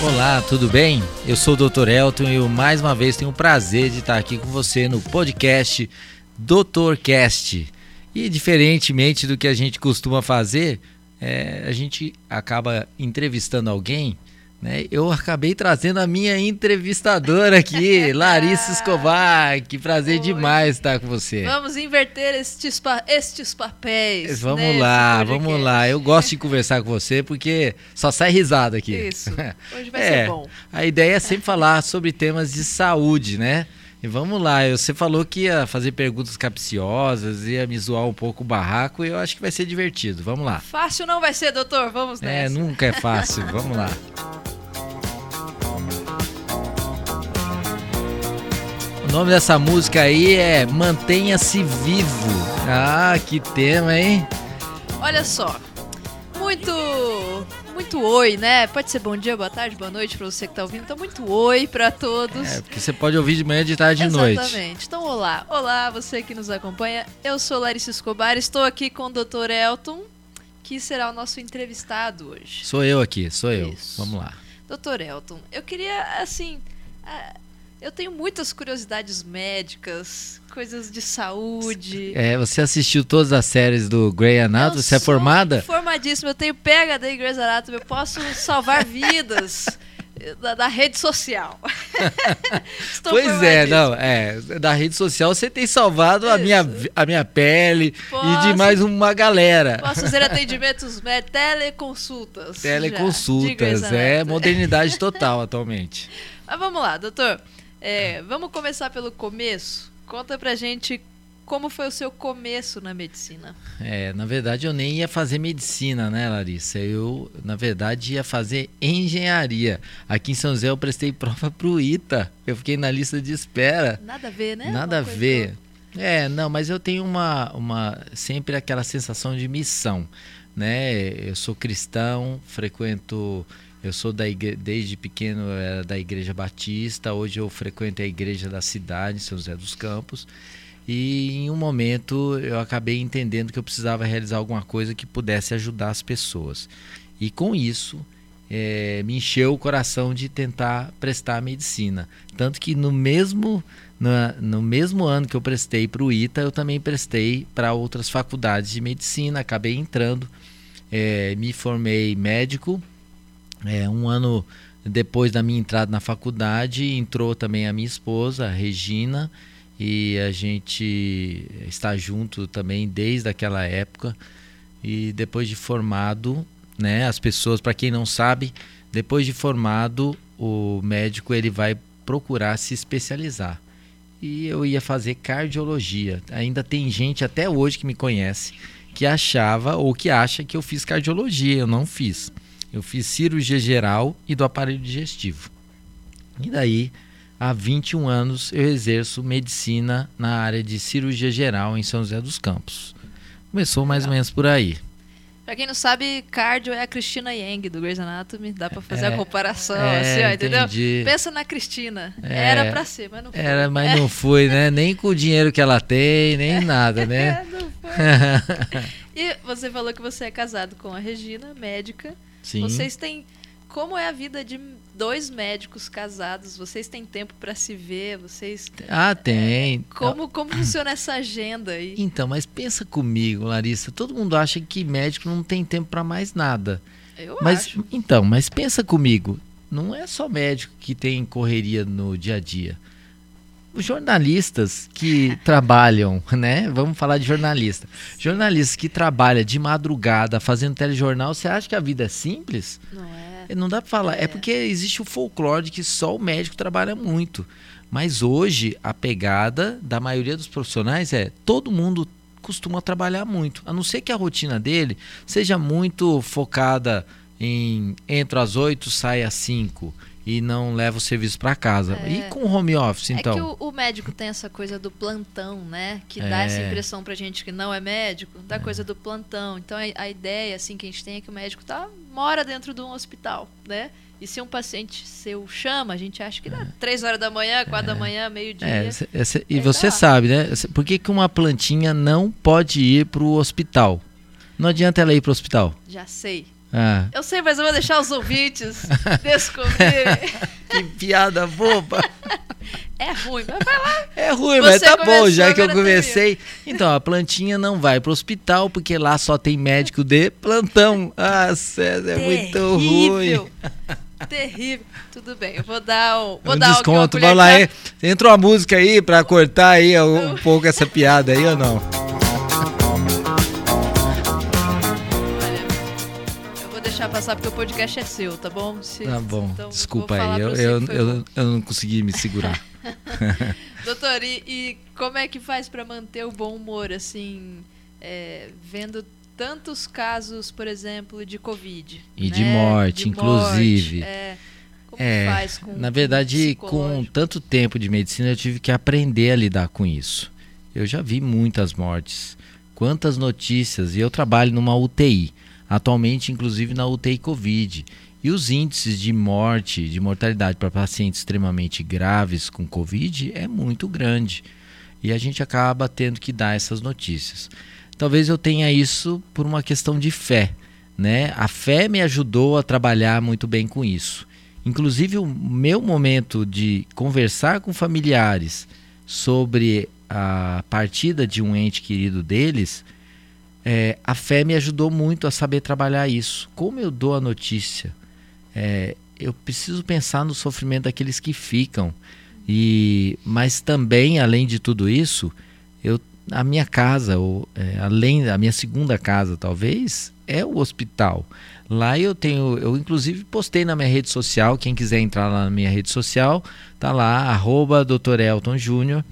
Olá, tudo bem? Eu sou o Dr. Elton e eu mais uma vez tenho o prazer de estar aqui com você no podcast Doutorcast. E diferentemente do que a gente costuma fazer, é, a gente acaba entrevistando alguém né? Eu acabei trazendo a minha entrevistadora aqui, Larissa Escobar. Que prazer Oi. demais estar com você. Vamos inverter estes, pa estes papéis. Vamos lá, podcast. vamos lá. Eu gosto de conversar com você porque só sai risada aqui. Isso. Hoje vai é, ser bom. A ideia é sempre falar sobre temas de saúde, né? E vamos lá, você falou que ia fazer perguntas capciosas, ia me zoar um pouco o barraco e eu acho que vai ser divertido. Vamos lá. Fácil não vai ser, doutor. Vamos é, nessa. É, nunca é fácil. vamos lá. O nome dessa música aí é Mantenha-se Vivo. Ah, que tema, hein? Olha só. Muito muito oi, né? Pode ser bom dia, boa tarde, boa noite para você que tá ouvindo. Então, muito oi para todos. É, porque você pode ouvir de manhã, de tarde e de noite. Exatamente. Então, olá. Olá, você que nos acompanha. Eu sou Larissa Escobar, estou aqui com o Dr. Elton, que será o nosso entrevistado hoje. Sou eu aqui, sou eu. Isso. Vamos lá. Dr. Elton, eu queria, assim... Eu tenho muitas curiosidades médicas, coisas de saúde. É, você assistiu todas as séries do Grey Anatomy? Você é formada? Formadíssima. Eu tenho PhD em Grey's Anatomy. Eu posso salvar vidas. Da, da, rede social. pois é, não, é, da rede social você tem salvado a minha, a minha pele posso, e de mais uma galera. Posso fazer atendimentos, é, teleconsultas. Teleconsultas, já, é modernidade total atualmente. Mas vamos lá, doutor. É, vamos começar pelo começo. Conta pra gente como foi o seu começo na medicina. É, na verdade eu nem ia fazer medicina, né, Larissa? Eu, na verdade, ia fazer engenharia. Aqui em São José eu prestei prova pro ITA. Eu fiquei na lista de espera. Nada a ver, né? Nada uma a ver. É, não, mas eu tenho uma, uma sempre aquela sensação de missão, né? Eu sou cristão, frequento eu sou da igre... desde pequeno era da Igreja Batista, hoje eu frequento a igreja da cidade, São José dos Campos. E em um momento eu acabei entendendo que eu precisava realizar alguma coisa que pudesse ajudar as pessoas. E com isso, é, me encheu o coração de tentar prestar medicina. Tanto que no mesmo, no, no mesmo ano que eu prestei para o ITA, eu também prestei para outras faculdades de medicina. Acabei entrando, é, me formei médico é, um ano depois da minha entrada na faculdade, entrou também a minha esposa, a Regina, e a gente está junto também desde aquela época. E depois de formado, né, as pessoas, para quem não sabe, depois de formado, o médico ele vai procurar se especializar. E eu ia fazer cardiologia. Ainda tem gente até hoje que me conhece que achava ou que acha que eu fiz cardiologia. Eu não fiz. Eu fiz cirurgia geral e do aparelho digestivo. E daí, há 21 anos, eu exerço medicina na área de cirurgia geral em São José dos Campos. Começou mais ou menos por aí. Pra quem não sabe, cardio é a Cristina Yang do Grey's Anatomy. Dá pra fazer é, a comparação, é, assim, ó, entendeu? Pensa na Cristina. É, era pra ser, mas não foi. Era, mas não foi, né? Nem com o dinheiro que ela tem, nem nada, né? não foi. e você falou que você é casado com a Regina, médica. Sim. Vocês têm. Como é a vida de dois médicos casados? Vocês têm tempo para se ver? Vocês. Ah, tem. É, como, como funciona essa agenda aí? Então, mas pensa comigo, Larissa. Todo mundo acha que médico não tem tempo para mais nada. Eu mas, acho. Então, mas pensa comigo. Não é só médico que tem correria no dia a dia jornalistas que trabalham, né? Vamos falar de jornalista. Jornalistas que trabalham de madrugada fazendo telejornal, você acha que a vida é simples? Não é. Não dá para falar. É. é porque existe o folclore de que só o médico trabalha muito. Mas hoje a pegada da maioria dos profissionais é todo mundo costuma trabalhar muito, a não ser que a rotina dele seja muito focada em entra às 8, sai às 5 e não leva o serviço para casa. É. E com o home office, então? É que o, o, médico tem essa coisa do plantão, né? Que é. dá essa impressão pra gente que não é médico, da é. coisa do plantão. Então a, a, ideia assim que a gente tem é que o médico tá mora dentro de um hospital, né? E se um paciente seu chama, a gente acha que dá três horas da manhã, quatro da é. manhã, meio-dia. É, e você sabe, né? Por que, que uma plantinha não pode ir para o hospital? Não adianta ela ir para o hospital. Já sei Ah. Eu sei, mas eu vou deixar os ouvintes descobrirem. que piada boba. É ruim, mas vai lá. É ruim, Você mas tá bom, já que eu comecei. Então, a plantinha não vai pro hospital porque lá só tem médico de plantão. Ah, César, é muito ruim. Terrível. Tudo bem, eu vou dar um, vou um dar desconto. Vamos lá, aí. entrou a música aí pra cortar aí um, um pouco essa piada aí ou não? Deixar passar porque o podcast é seu, tá bom? Se, tá bom, então, desculpa aí, eu, eu, eu, eu, não consegui me segurar. Doutor, e, e, como é que faz para manter o bom humor, assim, é, vendo tantos casos, por exemplo, de Covid? E né? de morte, de inclusive. Morte, é, como é, faz com Na verdade, com tanto tempo de medicina, eu tive que aprender a lidar com isso. Eu já vi muitas mortes, quantas notícias, e eu trabalho numa UTI atualmente inclusive na UTI Covid. E os índices de morte, de mortalidade para pacientes extremamente graves com Covid é muito grande. E a gente acaba tendo que dar essas notícias. Talvez eu tenha isso por uma questão de fé. Né? A fé me ajudou a trabalhar muito bem com isso. Inclusive, o meu momento de conversar com familiares sobre a partida de um ente querido deles é, a fé me ajudou muito a saber trabalhar isso. Como eu dou a notícia? É, eu preciso pensar no sofrimento daqueles que ficam. E, mas também, além de tudo isso, eu, a minha casa, ou, é, além da minha segunda casa, talvez, é o hospital. Lá eu tenho, eu inclusive postei na minha rede social, quem quiser entrar lá na minha rede social, tá lá, arroba Dr. Elton Júnior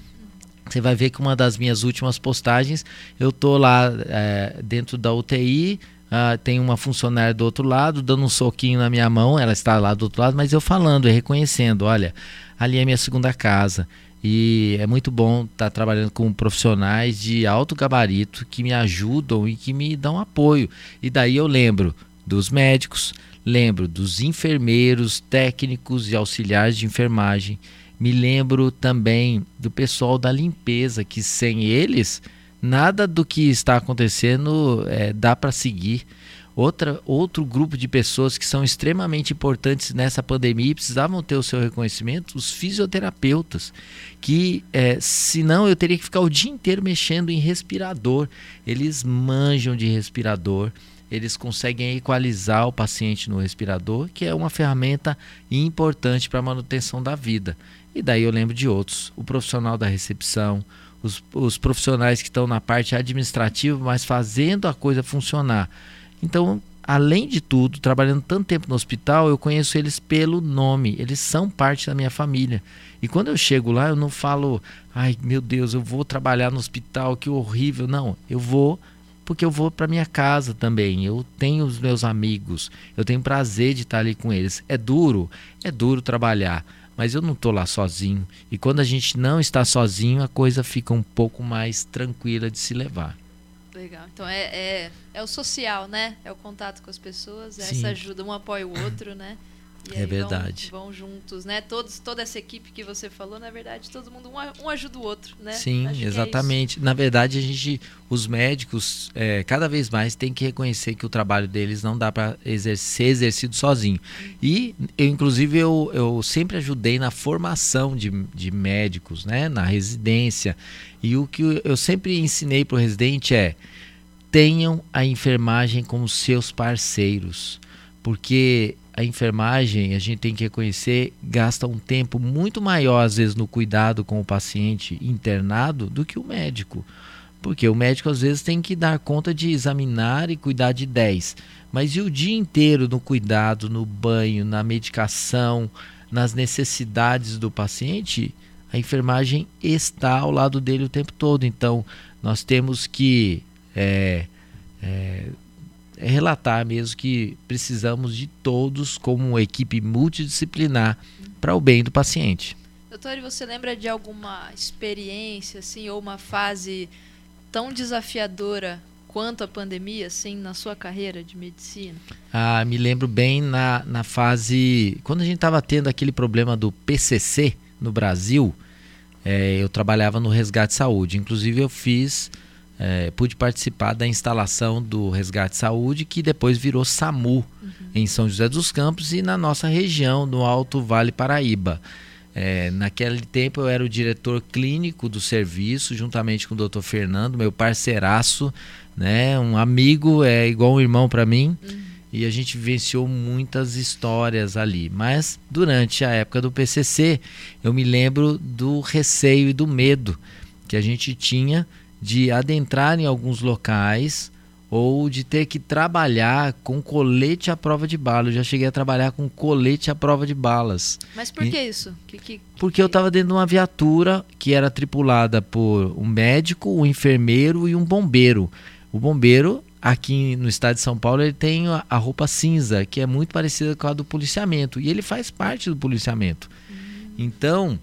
você vai ver que uma das minhas últimas postagens, eu tô lá é, dentro da UTI, uh, ah, tem uma funcionária do outro lado, dando um soquinho na minha mão, ela está lá do outro lado, mas eu falando e reconhecendo, olha, ali é minha segunda casa. E é muito bom estar tá trabalhando com profissionais de alto gabarito que me ajudam e que me dão apoio. E daí eu lembro dos médicos, lembro dos enfermeiros, técnicos e auxiliares de enfermagem me lembro também do pessoal da limpeza, que sem eles, nada do que está acontecendo é, dá para seguir. Outra, outro grupo de pessoas que são extremamente importantes nessa pandemia e precisavam ter o seu reconhecimento, os fisioterapeutas, que é, senão eu teria que ficar o dia inteiro mexendo em respirador. Eles manjam de respirador, eles conseguem equalizar o paciente no respirador, que é uma ferramenta importante para a manutenção da vida. E daí eu lembro de outros, o profissional da recepção, os, os profissionais que estão na parte administrativa, mas fazendo a coisa funcionar. Então, além de tudo, trabalhando tanto tempo no hospital, eu conheço eles pelo nome, eles são parte da minha família. E quando eu chego lá, eu não falo, ai meu Deus, eu vou trabalhar no hospital, que horrível. Não, eu vou porque eu vou para minha casa também. Eu tenho os meus amigos, eu tenho prazer de estar ali com eles. É duro, é duro trabalhar, mas eu não estou lá sozinho. E quando a gente não está sozinho, a coisa fica um pouco mais tranquila de se levar. Legal. Então é, é, é o social, né? É o contato com as pessoas, é essa ajuda, um apoia o outro, né? E é verdade. Vão, vão, juntos, né? Todos, toda essa equipe que você falou, na verdade, todo mundo um, um ajuda o outro, né? Sim, Acho é exatamente. É na verdade, a gente, os médicos, é, cada vez mais tem que reconhecer que o trabalho deles não dá para exer ser exercido sozinho. E eu, inclusive, eu, eu sempre ajudei na formação de, de médicos, né? Na residência. E o que eu sempre ensinei para o residente é tenham a enfermagem como seus parceiros, porque a enfermagem, a gente tem que reconhecer, gasta um tempo muito maior, às vezes, no cuidado com o paciente internado do que o médico. Porque o médico, às vezes, tem que dar conta de examinar e cuidar de 10. Mas e o dia inteiro no cuidado, no banho, na medicação, nas necessidades do paciente? A enfermagem está ao lado dele o tempo todo. Então, nós temos que. É, é, é relatar mesmo que precisamos de todos como uma equipe multidisciplinar para o bem do paciente. Doutor, você lembra de alguma experiência assim ou uma fase tão desafiadora quanto a pandemia, assim, na sua carreira de medicina? Ah, me lembro bem na, na fase quando a gente estava tendo aquele problema do PCC no Brasil. É, eu trabalhava no resgate saúde. Inclusive eu fiz é, pude participar da instalação do Resgate Saúde, que depois virou SAMU uhum. em São José dos Campos e na nossa região, no Alto Vale Paraíba. É, naquele tempo eu era o diretor clínico do serviço, juntamente com o doutor Fernando, meu parceiraço, né, um amigo, é igual um irmão para mim. Uhum. E a gente vivenciou muitas histórias ali. Mas durante a época do PCC, eu me lembro do receio e do medo que a gente tinha de adentrar em alguns locais ou de ter que trabalhar com colete à prova de bala. Eu já cheguei a trabalhar com colete à prova de balas. Mas por que isso? Que, que, porque eu estava dentro de uma viatura que era tripulada por um médico, um enfermeiro e um bombeiro. O bombeiro, aqui no estado de São Paulo, ele tem a roupa cinza, que é muito parecida com a do policiamento. E ele faz parte do policiamento. Hum. Então,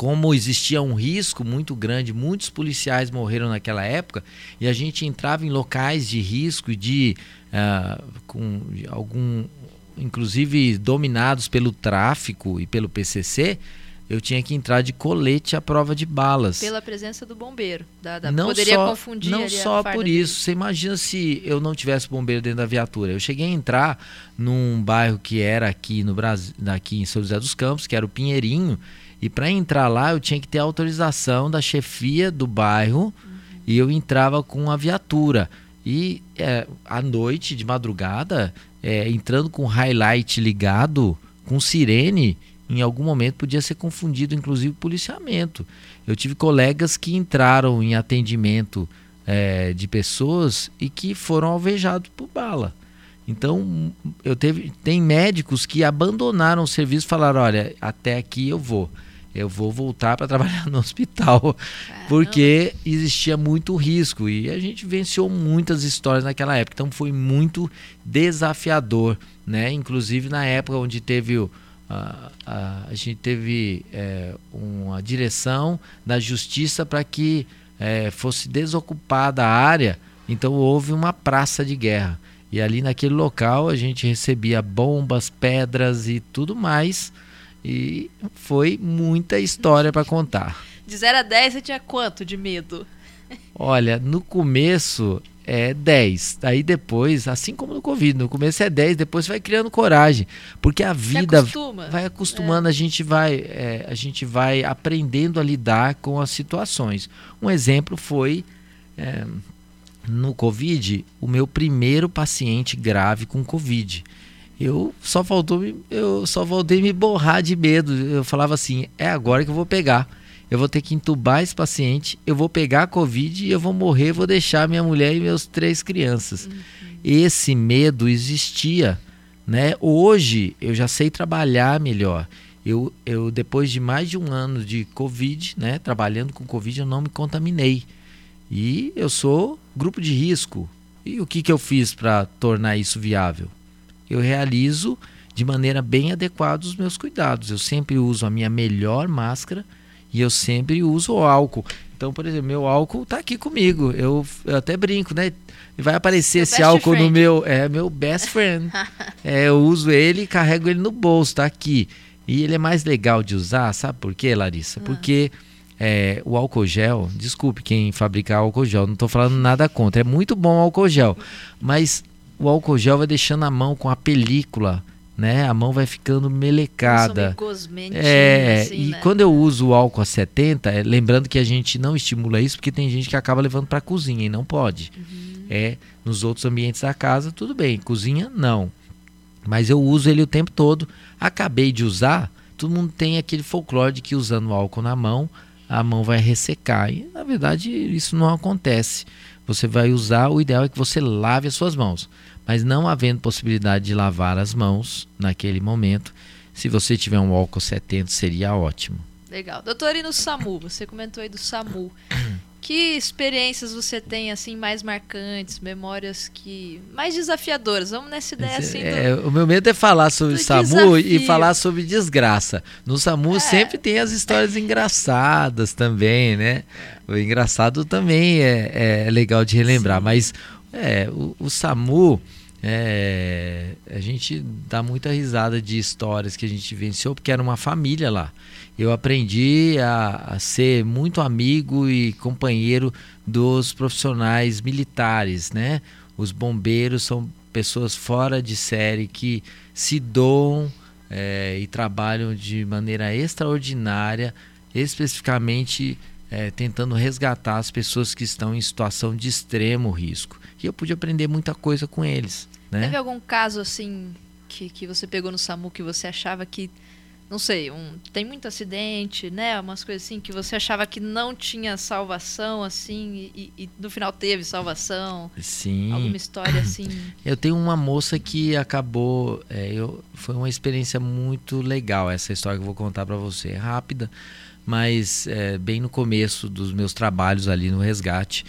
como existia um risco muito grande, muitos policiais morreram naquela época e a gente entrava em locais de risco de uh, com algum, inclusive dominados pelo tráfico e pelo PCC, eu tinha que entrar de colete à prova de balas. Pela presença do bombeiro. Da, da, não poderia só, confundir Não só por isso. Dele. Você imagina se eu não tivesse bombeiro dentro da viatura. Eu cheguei a entrar num bairro que era aqui no Brasil, aqui em São José dos Campos, que era o Pinheirinho, e para entrar lá eu tinha que ter autorização da chefia do bairro uhum. e eu entrava com a viatura. E é, à noite, de madrugada, é, entrando com highlight ligado, com sirene, em algum momento podia ser confundido, inclusive, policiamento. Eu tive colegas que entraram em atendimento é, de pessoas e que foram alvejados por bala. Então, eu teve, tem médicos que abandonaram o serviço e falaram: olha, até aqui eu vou eu vou voltar para trabalhar no hospital, porque existia muito risco e a gente venceu muitas histórias naquela época, então foi muito desafiador, né? Inclusive na época onde teve o, a, a, a gente teve é, uma direção da justiça para que é, fosse desocupada a área, então houve uma praça de guerra. E ali naquele local a gente recebia bombas, pedras e tudo mais e foi muita história para contar. De 0 a 10 você tinha quanto de medo? Olha, no começo é 10. Aí depois, assim como no Covid, no começo é 10, depois você vai criando coragem. Porque a vida vai acostumando, é. a gente vai, é, a gente vai aprendendo a lidar com as situações. Um exemplo foi é, no Covid, o meu primeiro paciente grave com Covid eu só faltou eu só voltei me borrar de medo. Eu falava assim, é agora que eu vou pegar. Eu vou ter que entubar esse paciente, eu vou pegar a Covid e eu vou morrer, vou deixar minha mulher e meus três crianças. Uhum. Esse medo existia, né? Hoje eu já sei trabalhar melhor. Eu, eu depois de mais de um ano de Covid, né, trabalhando com Covid, eu não me contaminei. E eu sou grupo de risco. E o que, que eu fiz para tornar isso viável? Eu realizo de maneira bem adequada os meus cuidados. Eu sempre uso a minha melhor máscara e eu sempre uso o álcool. Então, por exemplo, meu álcool está aqui comigo. Eu, eu, até brinco, né? Vai aparecer esse álcool friend. no meu. É meu best friend. é, eu uso ele e carrego ele no bolso, tá aqui. E ele é mais legal de usar, sabe por quê, Larissa? Ah. Porque é, o álcool gel, desculpe quem fabrica álcool gel, não estou falando nada contra. É muito bom o álcool gel. Mas o álcool gel vai deixando a mão com a película, né? A mão vai ficando melecada. É, assim, e né? quando eu uso o álcool a 70, é, lembrando que a gente não estimula isso porque tem gente que acaba levando para a cozinha e não pode. Uhum. É, nos outros ambientes da casa, tudo bem, cozinha não. Mas eu uso ele o tempo todo. Acabei de usar, todo mundo tem aquele folclore de que usando o álcool na mão, a mão vai ressecar. E na verdade isso não acontece. Você vai usar, o ideal é que você lave as suas mãos. Mas não havendo possibilidade de lavar as mãos naquele momento, se você tiver um álcool 70, seria ótimo. Legal. Doutor, e no SAMU? Você comentou aí do SAMU. que experiências você tem assim mais marcantes, memórias que mais desafiadoras? Vamos nessa ideia assim. Do, é, o meu medo é falar sobre SAMU desafio. e falar sobre desgraça. No SAMU é. sempre tem as histórias engraçadas também, né? O engraçado também é, é legal de relembrar, Sim. mas é, o, o SAMU É, a gente dá muita risada de histórias que a gente venceu, porque era uma família lá. Eu aprendi a, a ser muito amigo e companheiro dos profissionais militares, né? Os bombeiros são pessoas fora de série que se doam é, e trabalham de maneira extraordinária, especificamente é, tentando resgatar as pessoas que estão em situação de extremo risco. E eu pude aprender muita coisa com eles. Né? Teve algum caso assim que, que você pegou no SAMU que você achava que não sei, um, tem muito acidente, né? Umas coisas assim que você achava que não tinha salvação, assim, e, e no final teve salvação. Sim. Alguma história assim. Eu tenho uma moça que acabou. É, eu, foi uma experiência muito legal essa história que eu vou contar para você. É rápida, mas é, bem no começo dos meus trabalhos ali no resgate,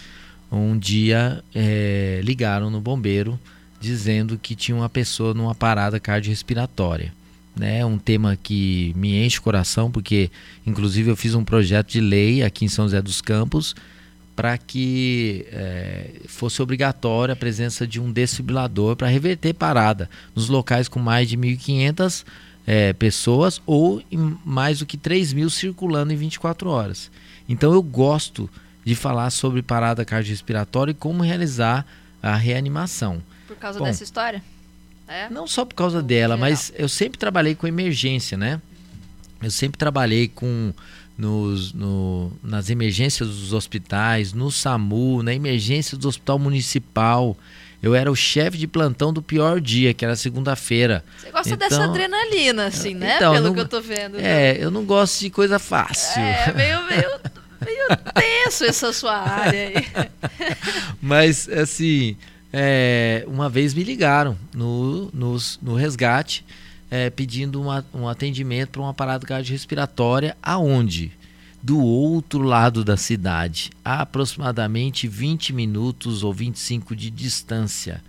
um dia é, ligaram no bombeiro dizendo que tinha uma pessoa numa parada cardiorrespiratória né? Um tema que me enche o coração, porque inclusive eu fiz um projeto de lei aqui em São José dos Campos para que é, fosse obrigatória a presença de um desfibrilador para reverter parada nos locais com mais de 1.500 é, pessoas ou mais do que 3 mil circulando em 24 horas. Então eu gosto de falar sobre parada cardiorrespiratória e como realizar a reanimação. Por causa Bom, dessa história? É? Não só por causa dela, mas eu sempre trabalhei com emergência, né? Eu sempre trabalhei com nos, no, nas emergências dos hospitais, no SAMU, na emergência do hospital municipal. Eu era o chefe de plantão do pior dia, que era segunda-feira. Você gosta então, dessa adrenalina, assim, né? Então, Pelo não, que eu tô vendo. É, eu não gosto de coisa fácil. É, meio, meio, meio tenso essa sua área aí. Mas, assim, é, uma vez me ligaram no, no, resgate é, pedindo uma, um atendimento para uma parada cardiorrespiratória aonde? Do outro lado da cidade, a aproximadamente 20 minutos ou 25 de distância.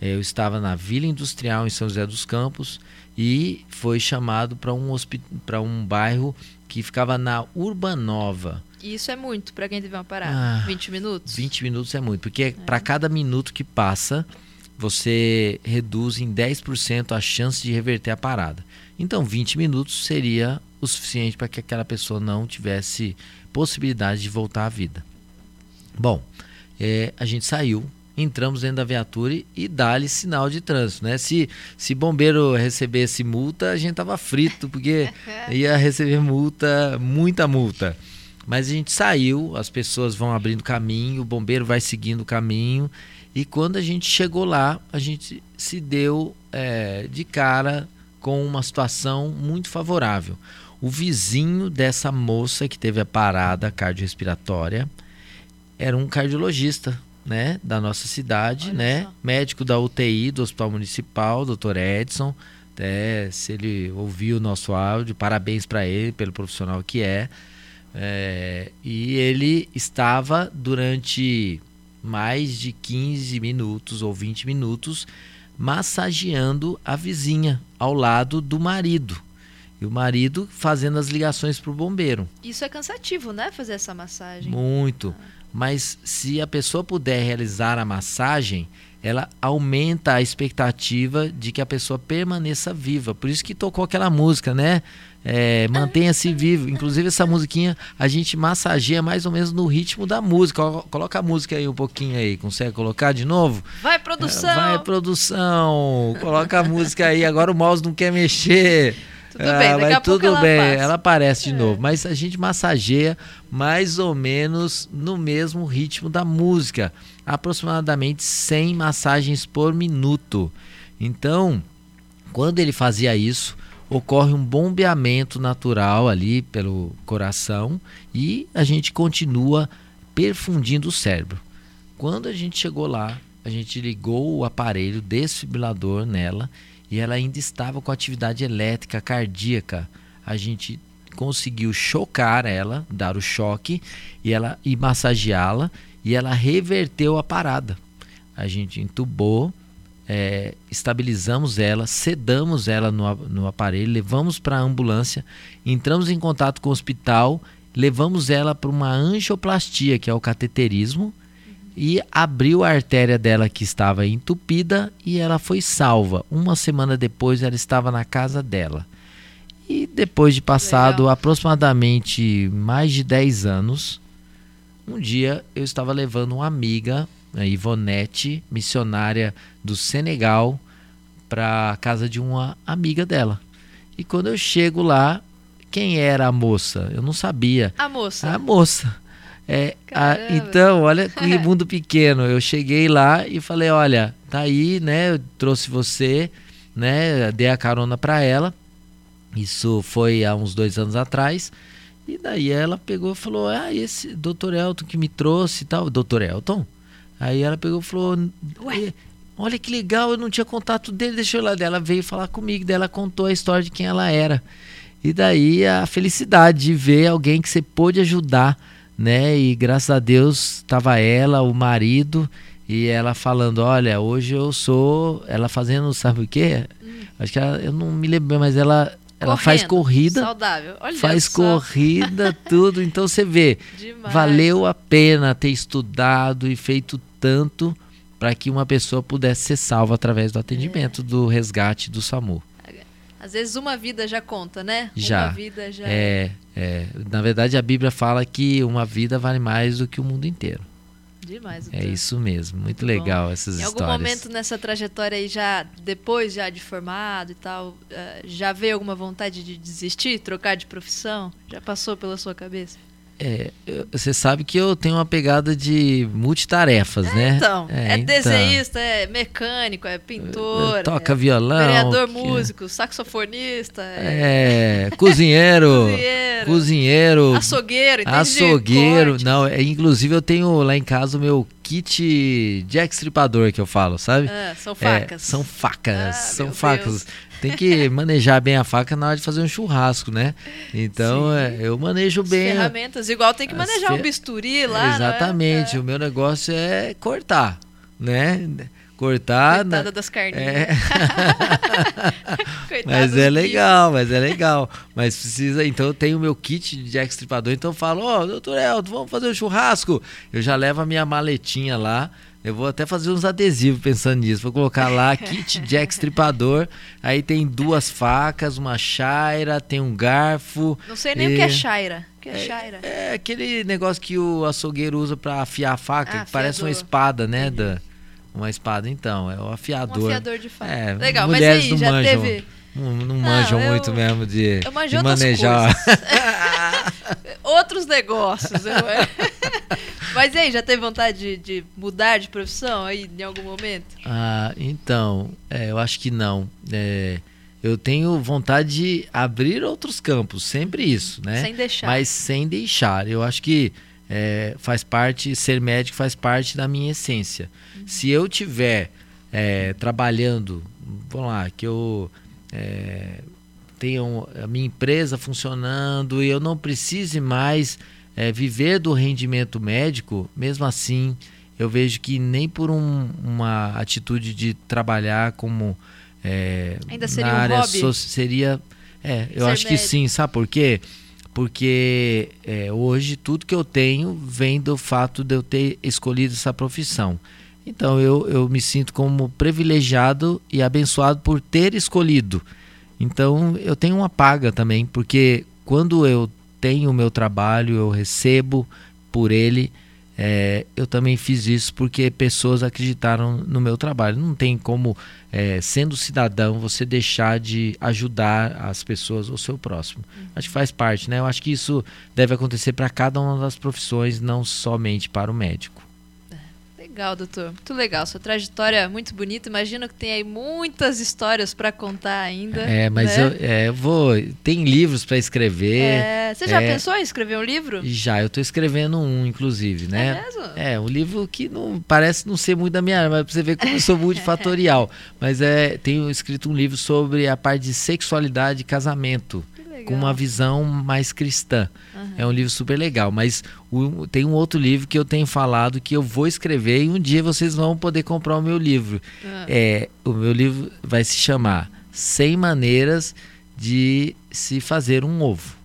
É, eu estava na Vila Industrial em São José dos Campos e foi chamado para um, um bairro que ficava na Urbanova. Isso é muito para quem teve uma parada. Ah, 20 minutos? 20 minutos é muito, porque é. para cada minuto que passa, você reduz em 10% a chance de reverter a parada. Então, 20 minutos seria o suficiente para que aquela pessoa não tivesse possibilidade de voltar à vida. Bom, é, a gente saiu, entramos dentro da viatura e dá-lhe sinal de trânsito, né? Se, se bombeiro recebesse multa, a gente tava frito, porque ia receber multa, muita multa. Mas a gente saiu, as pessoas vão abrindo caminho, o bombeiro vai seguindo o caminho. E quando a gente chegou lá, a gente se deu é, de cara com uma situação muito favorável. O vizinho dessa moça que teve a parada cardiorrespiratória era um cardiologista, né, da nossa cidade, Olha né, só. médico da UTI do Hospital Municipal, Dr. Edson. Até se ele ouviu o nosso áudio, parabéns para ele pelo profissional que é. É, e ele estava durante mais de 15 minutos ou 20 minutos massageando a vizinha ao lado do marido. E o marido fazendo as ligações para o bombeiro. Isso é cansativo, né? Fazer essa massagem. Muito. Ah. Mas se a pessoa puder realizar a massagem, ela aumenta a expectativa de que a pessoa permaneça viva. Por isso que tocou aquela música, né? É, Mantenha-se vivo. Inclusive, essa musiquinha a gente massageia mais ou menos no ritmo da música. Coloca a música aí um pouquinho aí. Consegue colocar de novo? Vai, produção! É, vai, produção! Coloca a música aí. Agora o mouse não quer mexer. Tudo ah, bem, daqui a tudo pouco bem, ela, passa. ela aparece de é. novo. Mas a gente massageia mais ou menos no mesmo ritmo da música. Aproximadamente 100 massagens por minuto. Então, quando ele fazia isso, ocorre um bombeamento natural ali pelo coração e a gente continua perfundindo o cérebro. Quando a gente chegou lá, a gente ligou o aparelho desfibrilador nela e ela ainda estava com atividade elétrica cardíaca. A gente conseguiu chocar ela, dar o choque e ela e massageá-la e ela reverteu a parada. A gente entubou é, estabilizamos ela, sedamos ela no, no aparelho, levamos para a ambulância, entramos em contato com o hospital, levamos ela para uma angioplastia, que é o cateterismo, e abriu a artéria dela que estava entupida e ela foi salva. Uma semana depois ela estava na casa dela. E depois de passado Legal. aproximadamente mais de 10 anos, um dia eu estava levando uma amiga, Ivonete, missionária do Senegal, para a casa de uma amiga dela. E quando eu chego lá, quem era a moça? Eu não sabia. A moça. A moça. É, a, então, olha que mundo pequeno. Eu cheguei lá e falei: olha, tá aí, né? Eu trouxe você, né? Dei a carona para ela. Isso foi há uns dois anos atrás. E daí ela pegou e falou: Ah, esse doutor Elton que me trouxe e tal. Doutor Elton? Aí ela pegou e falou: Ué? Olha que legal, eu não tinha contato dele, deixou lá dela. Veio falar comigo, dela contou a história de quem ela era. E daí a felicidade de ver alguém que você pôde ajudar, né? E graças a Deus estava ela, o marido, e ela falando: Olha, hoje eu sou. Ela fazendo, sabe o quê? Hum. Acho que ela, eu não me lembro, mas ela ela faz corrida. Saudável. Olha faz só. corrida, tudo. Então você vê, Demais. valeu a pena ter estudado e feito tanto para que uma pessoa pudesse ser salva através do atendimento, é. do resgate do SAMU. Às vezes uma vida já conta, né? Já. Uma vida já. É, é. Na verdade, a Bíblia fala que uma vida vale mais do que o mundo inteiro. Demais. É isso mesmo, muito, muito legal bom. essas em histórias. Em algum momento nessa trajetória aí, já depois já de formado e tal, eh, já veio alguma vontade de desistir, trocar de profissão? Já passou pela sua cabeça? É, você sabe que eu tenho uma pegada de multitarefas, é, né? Então, é, é então. desenhista, é mecânico, é pintor, toca é violão, vereador, músico, saxofonista, é, é cozinheiro, cozinheiro, cozinheiro, açougueiro, açougueiro. Não, é, inclusive eu tenho lá em casa o meu kit de extripador que eu falo, sabe? Ah, são facas. são facas, ah, são facas. Deus tem que manejar bem a faca na hora de fazer um churrasco, né? Então é, eu manejo As bem. ferramentas, igual tem que manejar o um bisturi lá. Né? Exatamente, é? o meu negócio é cortar, né? Cortar. Coitada das carninhas. É. mas é legal, mas é legal. Mas precisa. Então eu tenho o meu kit de extripador, então eu falo, ó, oh, doutor Elton, vamos fazer um churrasco. Eu já levo a minha maletinha lá eu vou até fazer uns adesivos pensando nisso. Vou colocar lá kit Jack Stripador. Aí tem duas facas, uma chaira, tem um garfo. Não sei nem e... o que é chaira. O que é, é chaira? É aquele negócio que o açougueiro usa para afiar a faca, ah, que parece uma espada, né? Da, uma espada, então. É o afiador. Um afiador de faca. É, Legal, mas aí já manjam, teve. Não, não manjam eu, muito mesmo de, eu de manejar. outros negócios. Eu... Mas aí, já teve vontade de, de, mudar de profissão aí em algum momento? Ah, então, é, eu acho que não. É, eu tenho vontade de abrir outros campos, sempre isso, né? Sem deixar. Mas sem deixar. Eu acho que é, faz parte, ser médico faz parte da minha essência. Uhum. Se eu tiver é, trabalhando, vamos lá, que eu é, tenho a minha empresa funcionando e eu não precise mais é, viver do rendimento médico, mesmo assim, eu vejo que nem por um, uma atitude de trabalhar como é, Ainda seria na área um hobby? So, seria é, eu Ser acho que sim, sabe por quê? Porque é, hoje tudo que eu tenho vem do fato de eu ter escolhido essa profissão. Então eu, eu me sinto como privilegiado e abençoado por ter escolhido. Então eu tenho uma paga também, porque quando eu tenho o meu trabalho, eu recebo por ele. É, eu também fiz isso porque pessoas acreditaram no meu trabalho. Não tem como, é, sendo cidadão, você deixar de ajudar as pessoas ou seu próximo. Uhum. Acho que faz parte, né? Eu acho que isso deve acontecer para cada uma das profissões, não somente para o médico. Legal, doutor. Muito legal. Sua trajetória é muito bonita. Imagino que tem aí muitas histórias para contar ainda. É, mas né? eu, é, eu, vou. Tem livros para escrever. É, você já é, pensou em escrever um livro? Já, eu estou escrevendo um, inclusive, né? É mesmo? É, um livro que não parece não ser muito da minha área, mas pra você ver como eu sou multifatorial. mas é, tenho escrito um livro sobre a parte de sexualidade e casamento com uma visão mais cristã. Uhum. É um livro super legal. Mas o, tem um outro livro que eu tenho falado que eu vou escrever e um dia vocês vão poder comprar o meu livro. Uhum. É, o meu livro vai se chamar 100 Maneiras de se Fazer um Ovo.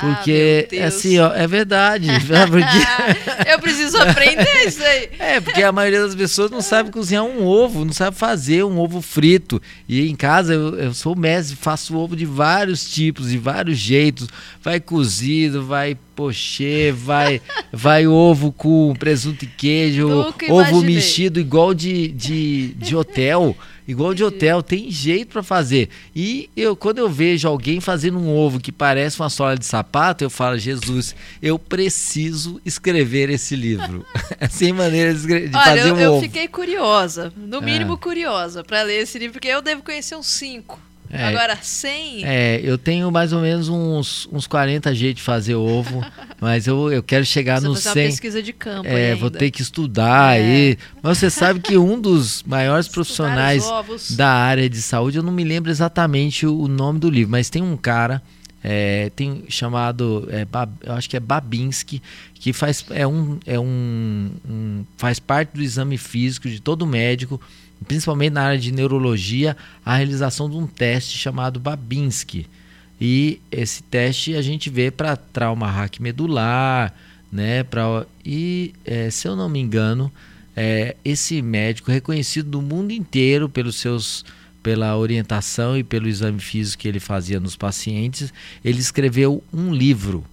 Porque, ah, assim, ó, é verdade. porque... eu preciso aprender isso aí. É, porque a maioria das pessoas não sabe cozinhar um ovo, não sabe fazer um ovo frito. E em casa eu, eu sou mestre, faço ovo de vários tipos, de vários jeitos. Vai cozido, vai pochê, vai, vai ovo com presunto e queijo, ovo mexido igual de, de, de hotel. Igual de hotel, tem jeito para fazer. E eu, quando eu vejo alguém fazendo um ovo que parece uma sola de sapato, eu falo, Jesus, eu preciso escrever esse livro. Sem maneira de, de Olha, fazer eu, um eu ovo. Eu fiquei curiosa, no mínimo é. curiosa, para ler esse livro, porque eu devo conhecer uns cinco. É, Agora, 100. É, eu tenho mais ou menos uns, uns 40 jeitos de fazer ovo, mas eu, eu quero chegar no 100. Uma pesquisa de campo. É, vou ter que estudar é. aí. Mas você sabe que um dos maiores profissionais da área de saúde, eu não me lembro exatamente o nome do livro, mas tem um cara. É, tem chamado, é, eu acho que é Babinski, que faz, é um, é um, um, faz parte do exame físico de todo médico principalmente na área de neurologia, a realização de um teste chamado Babinski. E esse teste a gente vê para trauma raquimedular, né? Pra, e, é, se eu não me engano, é, esse médico reconhecido do mundo inteiro pelos seus pela orientação e pelo exame físico que ele fazia nos pacientes, ele escreveu um livro,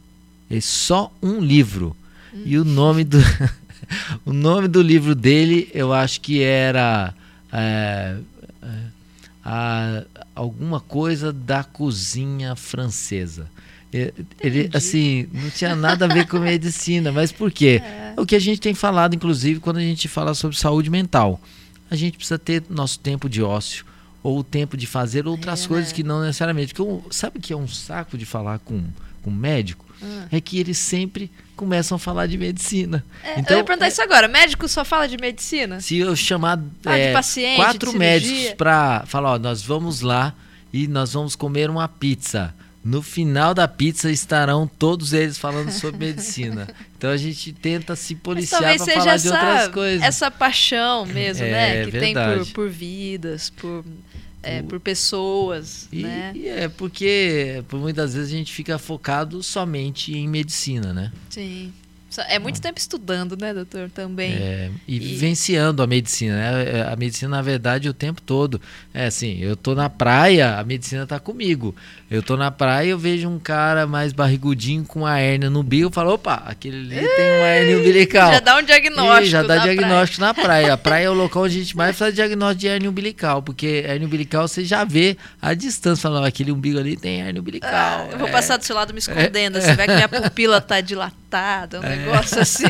é só um livro. Hum. E o nome do o nome do livro dele, eu acho que era é, é, a, alguma coisa da cozinha francesa. Ele, assim, não tinha nada a ver com medicina, mas por quê? É. O que a gente tem falado, inclusive, quando a gente fala sobre saúde mental. A gente precisa ter nosso tempo de ócio ou o tempo de fazer outras é, coisas né? que não necessariamente. Porque sabe que é um saco de falar com, com um médico? Hum. É que eles sempre começam a falar de medicina. É, então, eu ia perguntar é, isso agora. Médico só fala de medicina? Se eu chamar ah, é, paciente, quatro médicos para falar, ó, nós vamos lá e nós vamos comer uma pizza. No final da pizza estarão todos eles falando sobre medicina. Então a gente tenta se policiar para falar essa, de outras coisas. Essa paixão mesmo, é, né? Que verdade. tem por, por vidas, por é, por pessoas, e, né? E é porque por muitas vezes a gente fica focado somente em medicina, né? Sim. É muito tempo estudando, né, doutor? Também. É, e, e, vivenciando a medicina, né? É, a medicina, na verdade, o tempo todo. É assim, eu tô na praia, a medicina tá comigo. Eu tô na praia eu vejo um cara mais barrigudinho com a hérnia no bico, eu falo, opa, aquele ali Ei, tem uma hérnia umbilical. Já dá um diagnóstico. E já dá diagnóstico praia. na praia. A praia é o local onde a gente mais faz diagnóstico de hérnia umbilical, porque hérnia umbilical você já vê a distância, falando, aquele umbigo ali tem hérnia umbilical. Ah, eu vou é. passar do seu lado me escondendo, é. você vê que minha pupila tá dilatada, um é. negócio assim.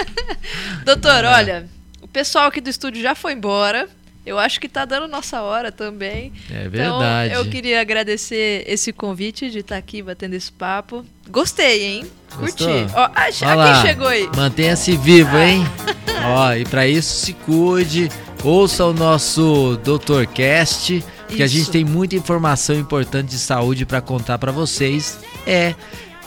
Doutor, é. olha, o pessoal aqui do estúdio já foi embora. Eu acho que está dando nossa hora também. É verdade. Então, eu queria agradecer esse convite de estar tá aqui batendo esse papo. Gostei, hein? Curti. Ó, ah, aqui chegou aí. Mantenha-se vivo, hein? Ó, e para isso se cuide. Ouça o nosso Doutor Cast, que a gente tem muita informação importante de saúde para contar para vocês. É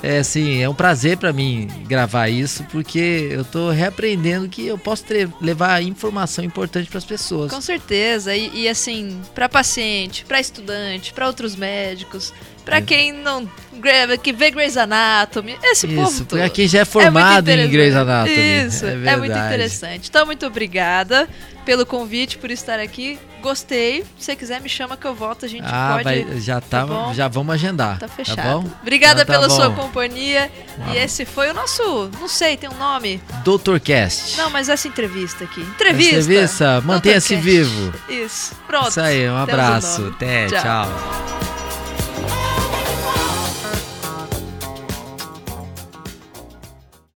é assim, é um prazer para mim gravar isso, porque eu tô reaprendendo que eu posso ter, levar informação importante para as pessoas. Com certeza, e, e assim, para paciente, para estudante, para outros médicos, para é. quem não que vê Grey's Anatomy, esse Isso, povo para quem já é formado é em Grey's Anatomy. Isso, é, é muito interessante. Então, muito obrigada pelo convite, por estar aqui. Gostei. Se você quiser, me chama que eu volto. A gente ah, pode. Vai, já tá, tá já vamos agendar. Tá, tá fechado. Tá bom? Obrigada então, tá pela bom. sua companhia. E esse foi o nosso. Não sei, tem um nome? Doutor Cast. Não, mas essa entrevista aqui. Entrevista. Entrevista, mantenha-se vivo. Isso. Pronto. Isso aí, um abraço. Até, tchau. tchau.